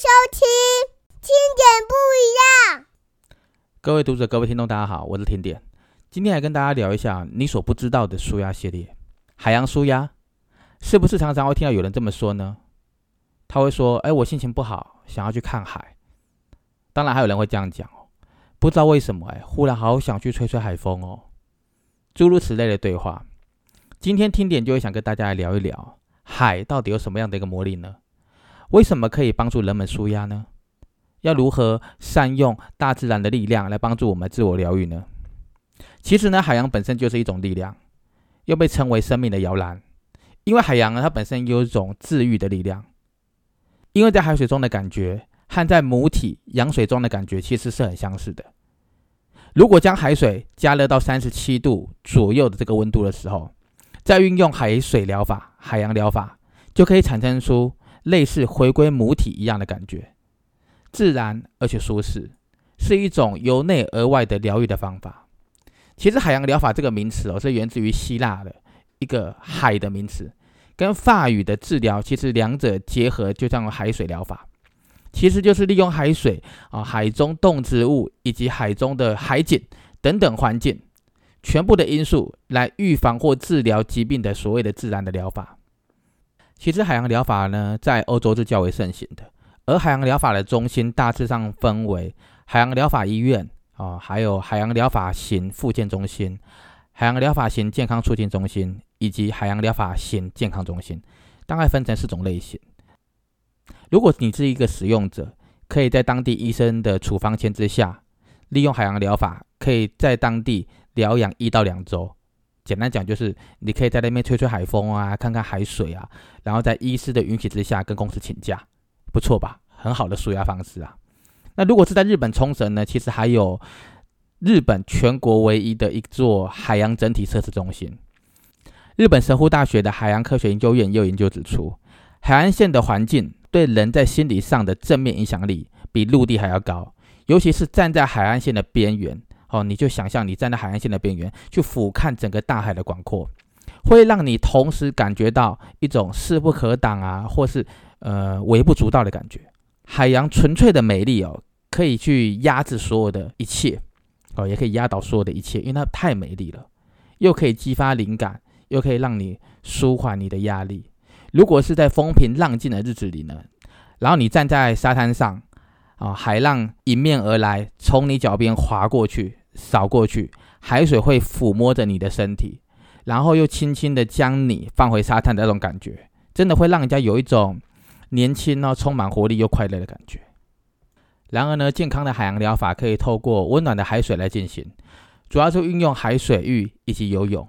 收听听点不一样。各位读者、各位听众，大家好，我是甜点。今天来跟大家聊一下你所不知道的舒压系列——海洋舒压。是不是常常会听到有人这么说呢？他会说：“哎，我心情不好，想要去看海。”当然，还有人会这样讲哦，不知道为什么，哎，忽然好想去吹吹海风哦。诸如此类的对话，今天听点就会想跟大家来聊一聊，海到底有什么样的一个魔力呢？为什么可以帮助人们舒压呢？要如何善用大自然的力量来帮助我们自我疗愈呢？其实呢，海洋本身就是一种力量，又被称为生命的摇篮。因为海洋呢，它本身有一种治愈的力量。因为在海水中的感觉和在母体羊水中的感觉其实是很相似的。如果将海水加热到三十七度左右的这个温度的时候，再运用海水疗法、海洋疗法，就可以产生出类似回归母体一样的感觉，自然而且舒适，是一种由内而外的疗愈的方法。其实，海洋疗法这个名词哦，是源自于希腊的一个“海”的名词，跟法语的治疗其实两者结合，就叫做海水疗法。其实就是利用海水啊、海中动植物以及海中的海景等等环境全部的因素来预防或治疗疾病的所谓的自然的疗法。其实海洋疗法呢，在欧洲是较为盛行的，而海洋疗法的中心大致上分为海洋疗法医院。啊，还有海洋疗法型复健中心、海洋疗法型健康促进中心以及海洋疗法型健康中心，大概分成四种类型。如果你是一个使用者，可以在当地医生的处方签之下，利用海洋疗法，可以在当地疗养一到两周。简单讲，就是你可以在那边吹吹海风啊，看看海水啊，然后在医师的允许之下跟公司请假，不错吧？很好的舒压方式啊。那如果是在日本冲绳呢？其实还有日本全国唯一的一座海洋整体测试中心。日本神户大学的海洋科学研究院也有研究指出，海岸线的环境对人在心理上的正面影响力比陆地还要高。尤其是站在海岸线的边缘，哦，你就想象你站在海岸线的边缘去俯瞰整个大海的广阔，会让你同时感觉到一种势不可挡啊，或是呃微不足道的感觉。海洋纯粹的美丽哦，可以去压制所有的一切哦，也可以压倒所有的一切，因为它太美丽了，又可以激发灵感，又可以让你舒缓你的压力。如果是在风平浪静的日子里呢，然后你站在沙滩上啊，海浪迎面而来，从你脚边划过去，扫过去，海水会抚摸着你的身体，然后又轻轻的将你放回沙滩的那种感觉，真的会让人家有一种。年轻呢，充满活力又快乐的感觉。然而呢，健康的海洋疗法可以透过温暖的海水来进行，主要是运用海水浴以及游泳。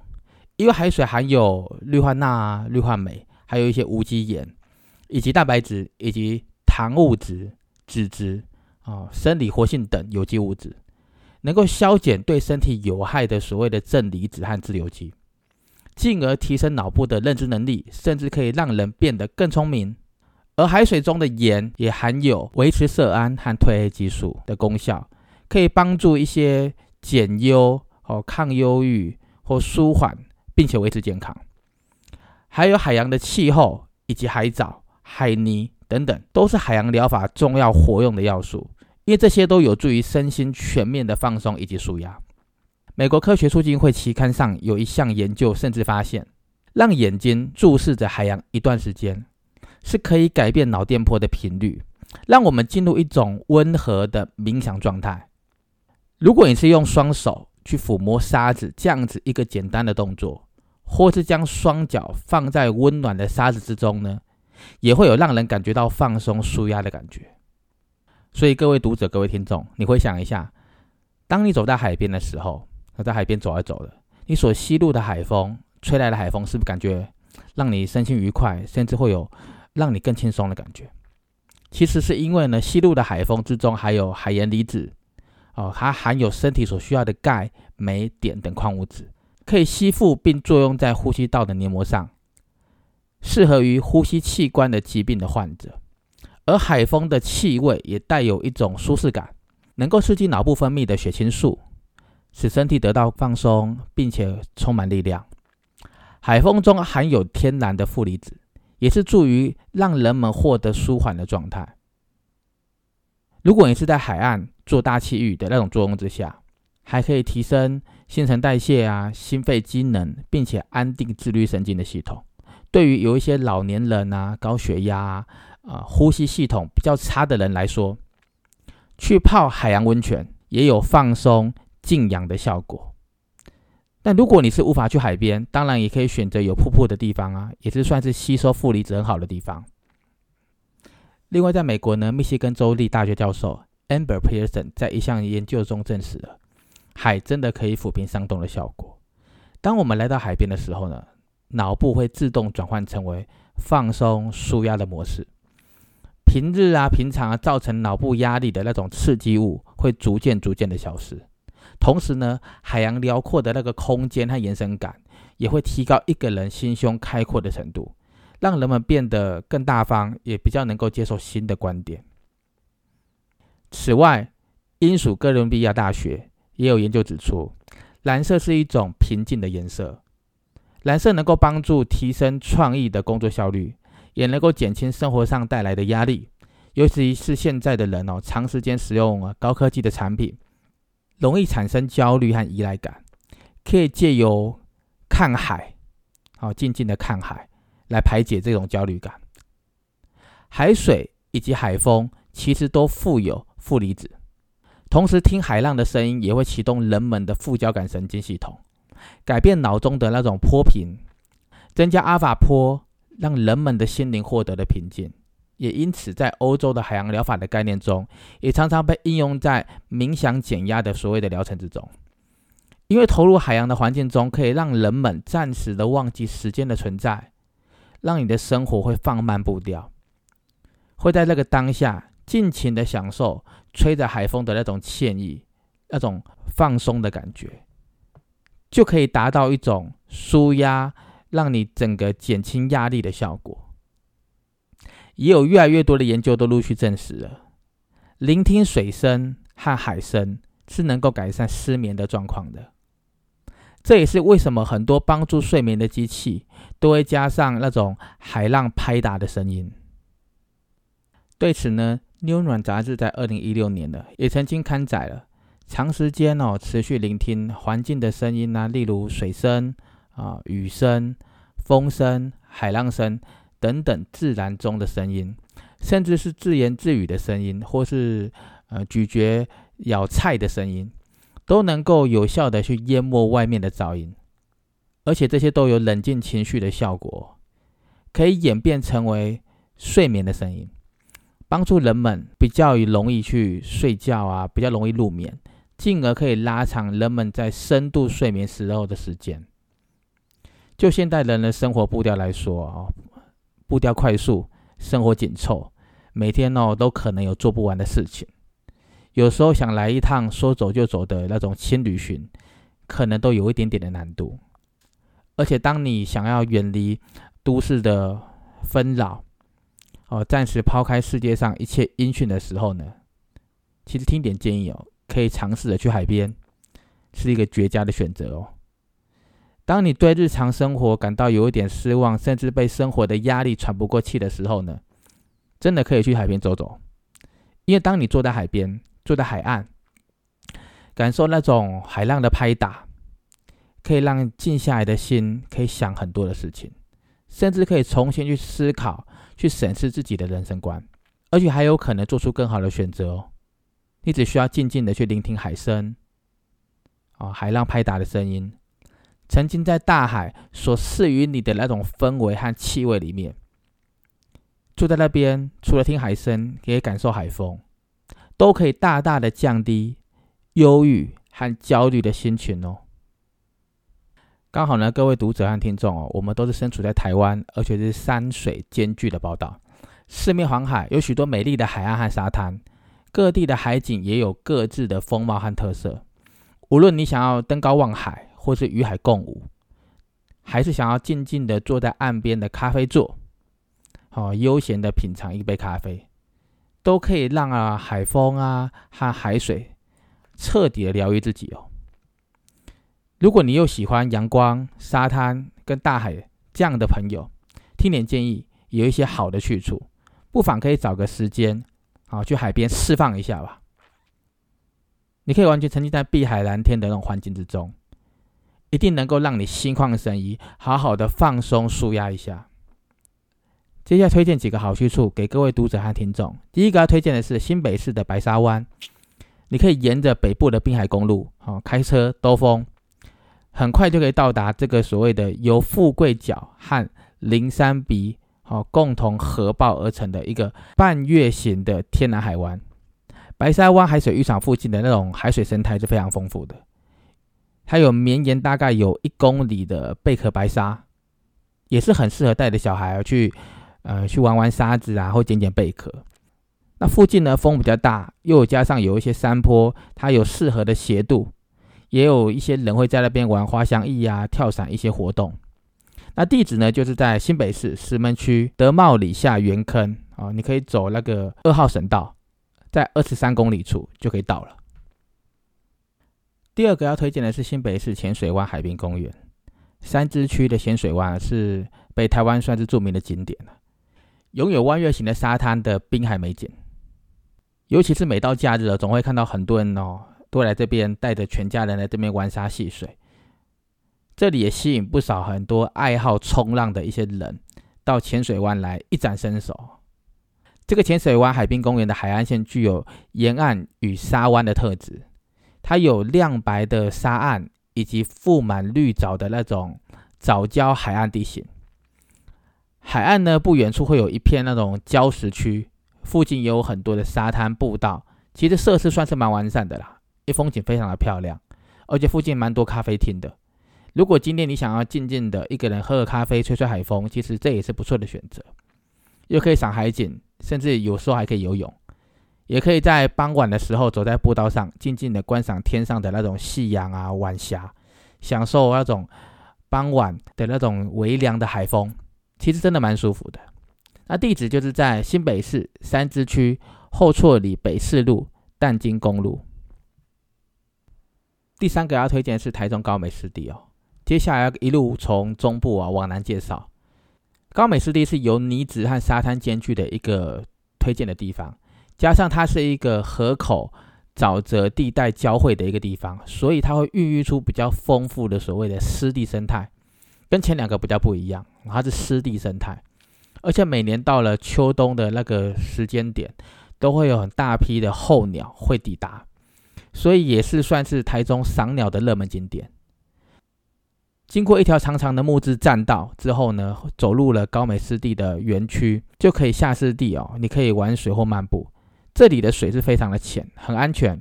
因为海水含有氯化钠、氯化镁，还有一些无机盐，以及蛋白质以及糖物质、脂质啊、生理活性等有机物质，能够消减对身体有害的所谓的正离子和自由基，进而提升脑部的认知能力，甚至可以让人变得更聪明。而海水中的盐也含有维持色胺和褪黑激素的功效，可以帮助一些减忧、哦抗忧郁或舒缓，并且维持健康。还有海洋的气候以及海藻、海泥等等，都是海洋疗法重要活用的要素，因为这些都有助于身心全面的放松以及舒压。美国科学促进会期刊上有一项研究，甚至发现，让眼睛注视着海洋一段时间。是可以改变脑电波的频率，让我们进入一种温和的冥想状态。如果你是用双手去抚摸沙子这样子一个简单的动作，或是将双脚放在温暖的沙子之中呢，也会有让人感觉到放松舒压的感觉。所以各位读者、各位听众，你回想一下，当你走在海边的时候，在海边走来走的，你所吸入的海风，吹来的海风，是不是感觉让你身心愉快，甚至会有？让你更轻松的感觉，其实是因为呢，吸入的海风之中含有海盐离子，哦，它含有身体所需要的钙、镁、碘等矿物质，可以吸附并作用在呼吸道的黏膜上，适合于呼吸器官的疾病的患者。而海风的气味也带有一种舒适感，能够刺激脑部分泌的血清素，使身体得到放松，并且充满力量。海风中含有天然的负离子。也是助于让人们获得舒缓的状态。如果你是在海岸做大气浴的那种作用之下，还可以提升新陈代谢啊、心肺机能，并且安定自律神经的系统。对于有一些老年人啊、高血压啊、啊呼吸系统比较差的人来说，去泡海洋温泉也有放松静养的效果。但如果你是无法去海边，当然也可以选择有瀑布的地方啊，也是算是吸收负离子很好的地方。另外，在美国呢，密西根州立大学教授 Amber Pearson 在一项研究中证实了，海真的可以抚平伤痛的效果。当我们来到海边的时候呢，脑部会自动转换成为放松、舒压的模式。平日啊、平常啊，造成脑部压力的那种刺激物会逐渐、逐渐的消失。同时呢，海洋辽阔的那个空间和延伸感，也会提高一个人心胸开阔的程度，让人们变得更大方，也比较能够接受新的观点。此外，英属哥伦比亚大学也有研究指出，蓝色是一种平静的颜色，蓝色能够帮助提升创意的工作效率，也能够减轻生活上带来的压力，尤其是现在的人哦，长时间使用高科技的产品。容易产生焦虑和依赖感，可以借由看海，好静静的看海，来排解这种焦虑感。海水以及海风其实都富有负离子，同时听海浪的声音也会启动人们的副交感神经系统，改变脑中的那种波频，增加阿法波，让人们的心灵获得了平静。也因此，在欧洲的海洋疗法的概念中，也常常被应用在冥想减压的所谓的疗程之中。因为投入海洋的环境中，可以让人们暂时的忘记时间的存在，让你的生活会放慢步调，会在那个当下尽情的享受吹着海风的那种惬意、那种放松的感觉，就可以达到一种舒压，让你整个减轻压力的效果。也有越来越多的研究都陆续证实了，聆听水声和海声是能够改善失眠的状况的。这也是为什么很多帮助睡眠的机器都会加上那种海浪拍打的声音。对此呢，《New 暖》杂志在二零一六年呢也曾经刊载了长时间哦持续聆听环境的声音啊，例如水声啊、雨声、风声、海浪声。等等，自然中的声音，甚至是自言自语的声音，或是呃咀嚼、咬菜的声音，都能够有效的去淹没外面的噪音，而且这些都有冷静情绪的效果，可以演变成为睡眠的声音，帮助人们比较容易去睡觉啊，比较容易入眠，进而可以拉长人们在深度睡眠时候的时间。就现代人的生活步调来说啊。步调快速，生活紧凑，每天哦都可能有做不完的事情。有时候想来一趟说走就走的那种轻旅行，可能都有一点点的难度。而且，当你想要远离都市的纷扰，哦，暂时抛开世界上一切音讯的时候呢，其实听点建议哦，可以尝试着去海边，是一个绝佳的选择哦。当你对日常生活感到有一点失望，甚至被生活的压力喘不过气的时候呢，真的可以去海边走走。因为当你坐在海边，坐在海岸，感受那种海浪的拍打，可以让静下来的心可以想很多的事情，甚至可以重新去思考、去审视自己的人生观，而且还有可能做出更好的选择哦。你只需要静静的去聆听海声，啊，海浪拍打的声音。沉浸在大海所赐予你的那种氛围和气味里面，住在那边，除了听海声，可以感受海风，都可以大大的降低忧郁和焦虑的心情哦。刚好呢，各位读者和听众哦，我们都是身处在台湾，而且是山水兼具的宝岛，四面环海，有许多美丽的海岸和沙滩，各地的海景也有各自的风貌和特色。无论你想要登高望海，或是与海共舞，还是想要静静的坐在岸边的咖啡座，好悠闲的品尝一杯咖啡，都可以让啊海风啊和海水彻底的疗愈自己哦。如果你又喜欢阳光、沙滩跟大海这样的朋友，听点建议，有一些好的去处，不妨可以找个时间，好去海边释放一下吧。你可以完全沉浸在碧海蓝天的那种环境之中，一定能够让你心旷神怡，好好的放松舒压一下。接下来推荐几个好去处给各位读者和听众。第一个要推荐的是新北市的白沙湾，你可以沿着北部的滨海公路，好开车兜风，很快就可以到达这个所谓的由富贵角和灵山鼻好共同合抱而成的一个半月形的天然海湾。白沙湾海水浴场附近的那种海水生态是非常丰富的，它有绵延大概有一公里的贝壳白沙，也是很适合带着小孩去。呃，去玩玩沙子啊，或捡捡贝壳。那附近呢，风比较大，又加上有一些山坡，它有适合的斜度，也有一些人会在那边玩滑翔翼啊、跳伞一些活动。那地址呢，就是在新北市石门区德茂里下园坑啊，你可以走那个二号省道，在二十三公里处就可以到了。第二个要推荐的是新北市浅水湾海滨公园，三支区的浅水湾是北台湾算是著名的景点了。拥有弯月形的沙滩的滨海美景，尤其是每到假日总会看到很多人哦，都来这边带着全家人来这边玩沙戏水。这里也吸引不少很多爱好冲浪的一些人到浅水湾来一展身手。这个浅水湾海滨公园的海岸线具有沿岸与沙湾的特质，它有亮白的沙岸以及覆满绿藻的那种藻礁海岸地形。海岸呢，不远处会有一片那种礁石区，附近也有很多的沙滩步道，其实设施算是蛮完善的啦，一风景非常的漂亮，而且附近蛮多咖啡厅的。如果今天你想要静静的一个人喝个咖啡，吹吹海风，其实这也是不错的选择，又可以赏海景，甚至有时候还可以游泳，也可以在傍晚的时候走在步道上，静静的观赏天上的那种夕阳啊、晚霞，享受那种傍晚的那种微凉的海风。其实真的蛮舒服的。那地址就是在新北市三支区后厝里北四路淡金公路。第三个要推荐是台中高美湿地哦。接下来要一路从中部啊往南介绍。高美湿地是由泥质和沙滩兼具的一个推荐的地方，加上它是一个河口沼泽地带交汇的一个地方，所以它会孕育出比较丰富的所谓的湿地生态。跟前两个比较不一样，它是湿地生态，而且每年到了秋冬的那个时间点，都会有很大批的候鸟会抵达，所以也是算是台中赏鸟的热门景点。经过一条长长的木质栈道之后呢，走入了高美湿地的园区，就可以下湿地哦，你可以玩水或漫步。这里的水是非常的浅，很安全。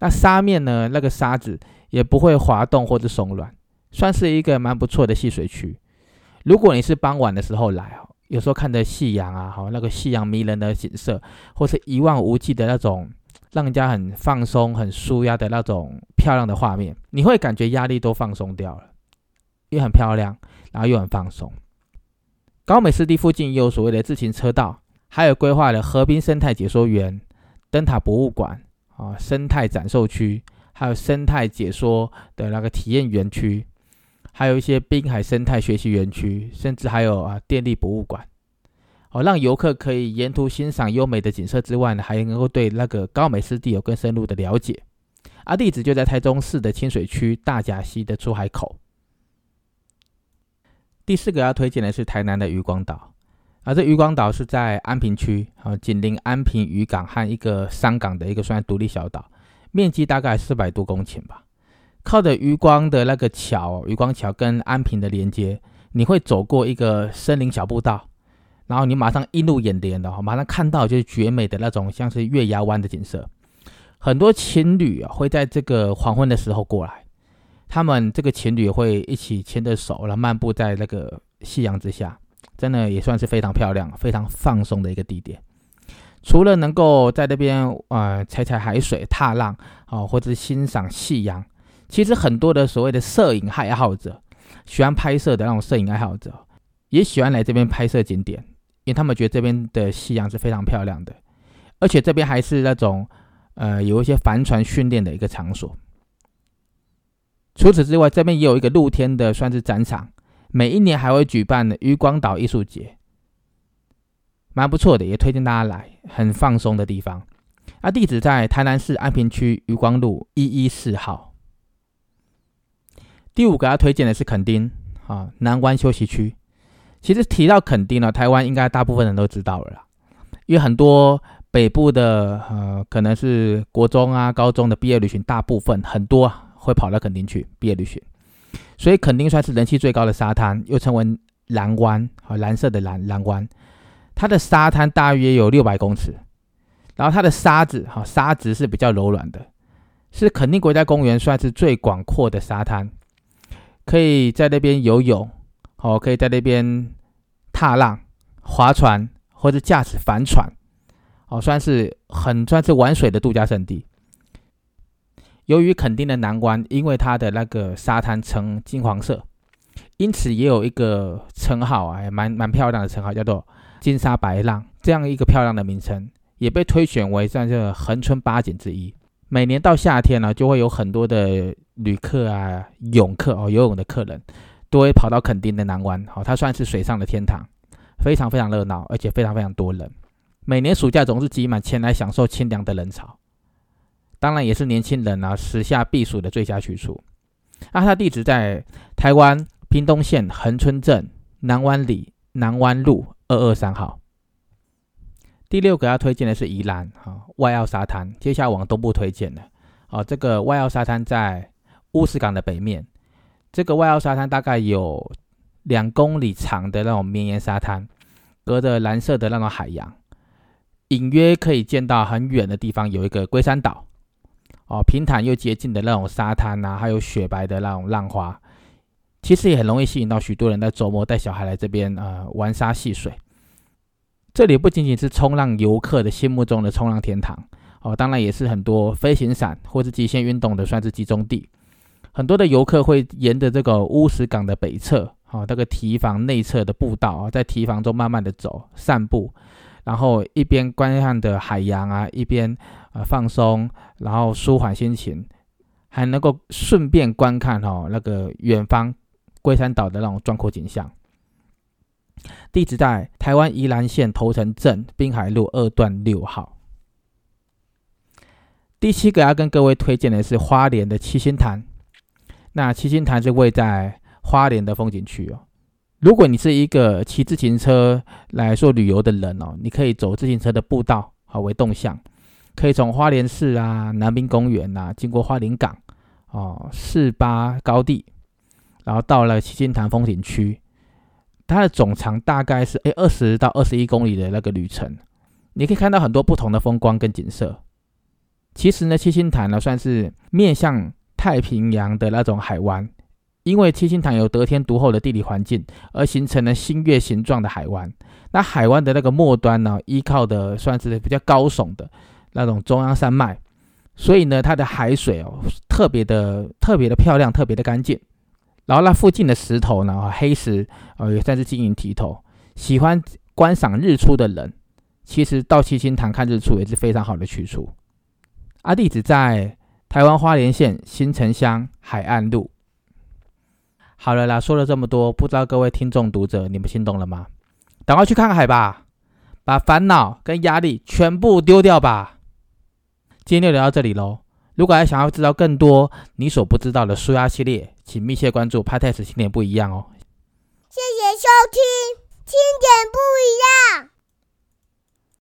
那沙面呢，那个沙子也不会滑动或者松软。算是一个蛮不错的戏水区。如果你是傍晚的时候来哦，有时候看着夕阳啊，好那个夕阳迷人的景色，或是一望无际的那种让人家很放松、很舒压的那种漂亮的画面，你会感觉压力都放松掉了，也很漂亮，然后又很放松。高美湿地附近也有所谓的自行车道，还有规划的河滨生态解说园、灯塔博物馆啊、生态展售区，还有生态解说的那个体验园区。还有一些滨海生态学习园区，甚至还有啊电力博物馆，哦，让游客可以沿途欣赏优美的景色之外呢，还能够对那个高美湿地有更深入的了解。啊，地址就在台中市的清水区大甲溪的出海口。第四个要推荐的是台南的渔光岛，啊，这渔光岛是在安平区，啊，紧邻安平渔港和一个商港的一个算独立小岛，面积大概四百多公顷吧。靠着渔光的那个桥，渔光桥跟安平的连接，你会走过一个森林小步道，然后你马上映入眼帘的，马上看到就是绝美的那种像是月牙湾的景色。很多情侣啊会在这个黄昏的时候过来，他们这个情侣会一起牵着手，然后漫步在那个夕阳之下，真的也算是非常漂亮、非常放松的一个地点。除了能够在那边啊踩踩海水、踏浪啊，或者欣赏夕阳。其实很多的所谓的摄影爱好者，喜欢拍摄的那种摄影爱好者，也喜欢来这边拍摄景点，因为他们觉得这边的夕阳是非常漂亮的，而且这边还是那种呃有一些帆船训练的一个场所。除此之外，这边也有一个露天的算是展场，每一年还会举办渔光岛艺术节，蛮不错的，也推荐大家来，很放松的地方。啊，地址在台南市安平区渔光路一一四号。第五个要推荐的是垦丁啊，南湾休息区。其实提到垦丁呢，台湾应该大部分人都知道了啦，因为很多北部的呃，可能是国中啊、高中的毕业旅行，大部分很多会跑到垦丁去毕业旅行，所以垦丁算是人气最高的沙滩，又称为蓝湾，啊，蓝色的蓝蓝湾。它的沙滩大约有六百公尺，然后它的沙子，哈，沙质是比较柔软的，是垦丁国家公园算是最广阔的沙滩，可以在那边游泳。哦，可以在那边踏浪、划船或者驾驶帆船，哦，算是很算是玩水的度假胜地。由于垦丁的南湾，因为它的那个沙滩呈金黄色，因此也有一个称号啊，蛮蛮漂亮的称号，叫做“金沙白浪”这样一个漂亮的名称，也被推选为算是恒春八景之一。每年到夏天呢，就会有很多的旅客啊、泳客哦，游泳的客人。都会跑到垦丁的南湾，好，它算是水上的天堂，非常非常热闹，而且非常非常多人。每年暑假总是挤满前来享受清凉的人潮，当然也是年轻人啊时下避暑的最佳去处。啊它地址在台湾屏东县恒春镇南湾里南湾路二二三号。第六个要推荐的是宜兰啊外澳沙滩，接下来往东部推荐的啊这个外澳沙滩在乌石港的北面。这个外澳沙滩大概有两公里长的那种绵延沙滩，隔着蓝色的那种海洋，隐约可以见到很远的地方有一个龟山岛，哦，平坦又洁净的那种沙滩呐，还有雪白的那种浪花，其实也很容易吸引到许多人在周末带小孩来这边呃玩沙戏水。这里不仅仅是冲浪游客的心目中的冲浪天堂，哦，当然也是很多飞行伞或是极限运动的算是集中地。很多的游客会沿着这个乌石港的北侧，好，这个堤防内侧的步道啊，在堤防中慢慢的走散步，然后一边观看的海洋啊，一边啊放松，然后舒缓心情，还能够顺便观看哦那个远方龟山岛的那种壮阔景象。地址在台湾宜兰县头城镇滨海路二段六号。第七个要跟各位推荐的是花莲的七星潭。那七星潭是位在花莲的风景区哦。如果你是一个骑自行车来做旅游的人哦，你可以走自行车的步道啊为动向，可以从花莲市啊、南滨公园呐，经过花莲港哦、四八高地，然后到了七星潭风景区。它的总长大概是诶二十到二十一公里的那个旅程，你可以看到很多不同的风光跟景色。其实呢，七星潭呢算是面向。太平洋的那种海湾，因为七星潭有得天独厚的地理环境，而形成了星月形状的海湾。那海湾的那个末端呢，依靠的算是比较高耸的那种中央山脉，所以呢，它的海水哦特别的特别的漂亮，特别的干净。然后那附近的石头呢，黑石哦也算是晶莹剔透。喜欢观赏日出的人，其实到七星潭看日出也是非常好的去处。阿弟子在。台湾花莲县新城乡海岸路。好了啦，说了这么多，不知道各位听众读者，你们心动了吗？赶快去看海吧，把烦恼跟压力全部丢掉吧。今天就聊到这里喽。如果还想要知道更多你所不知道的舒压系列，请密切关注 p a t e s 经典不一样哦。谢谢收听，经典不一样。